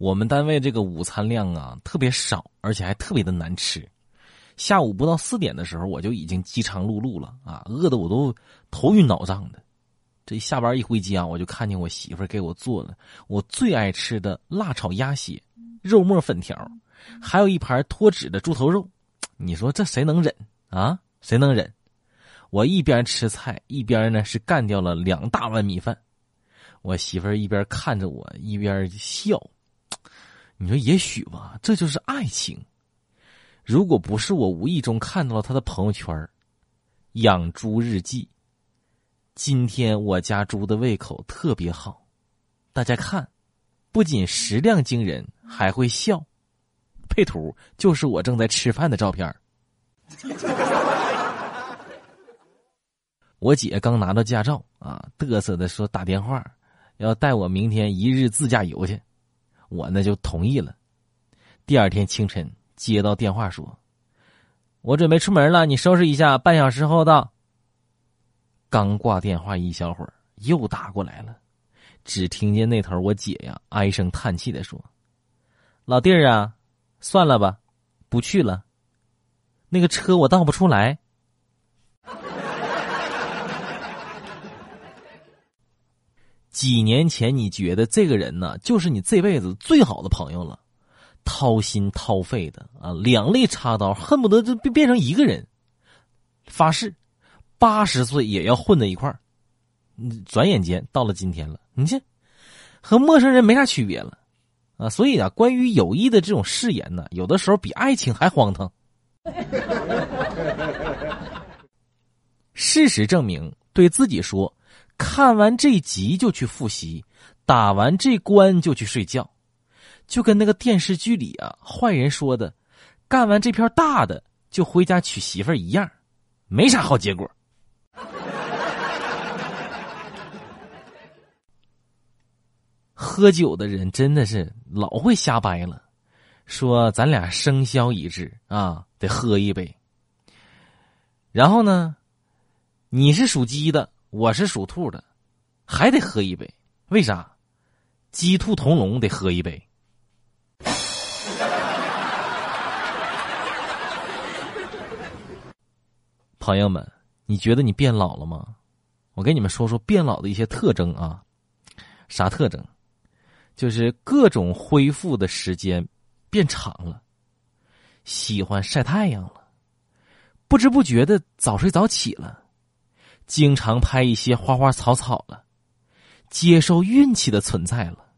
我们单位这个午餐量啊特别少，而且还特别的难吃。下午不到四点的时候，我就已经饥肠辘辘了啊，饿得我都头晕脑胀的。这下班一回家，我就看见我媳妇给我做了我最爱吃的辣炒鸭血、肉末粉条，还有一盘脱脂的猪头肉。你说这谁能忍啊？谁能忍？我一边吃菜，一边呢是干掉了两大碗米饭。我媳妇儿一边看着我，一边笑。你说也许吧，这就是爱情。如果不是我无意中看到了他的朋友圈养猪日记。今天我家猪的胃口特别好，大家看，不仅食量惊人，还会笑。配图就是我正在吃饭的照片我姐刚拿到驾照啊，嘚瑟的说打电话要带我明天一日自驾游去。我呢就同意了。第二天清晨接到电话说：“我准备出门了，你收拾一下，半小时后到。”刚挂电话一小会儿，又打过来了，只听见那头我姐呀唉声叹气的说：“老弟儿啊，算了吧，不去了。那个车我倒不出来。”几年前，你觉得这个人呢，就是你这辈子最好的朋友了，掏心掏肺的啊，两肋插刀，恨不得就变变成一个人，发誓，八十岁也要混在一块儿。转眼间到了今天了，你这和陌生人没啥区别了啊！所以啊，关于友谊的这种誓言呢，有的时候比爱情还荒唐。事实证明，对自己说。看完这集就去复习，打完这关就去睡觉，就跟那个电视剧里啊坏人说的，干完这片大的就回家娶媳妇儿一样，没啥好结果。喝酒的人真的是老会瞎掰了，说咱俩生肖一致啊，得喝一杯。然后呢，你是属鸡的。我是属兔的，还得喝一杯，为啥？鸡兔同笼得喝一杯。朋友们，你觉得你变老了吗？我给你们说说变老的一些特征啊。啥特征？就是各种恢复的时间变长了，喜欢晒太阳了，不知不觉的早睡早起了。经常拍一些花花草草了，接受运气的存在了。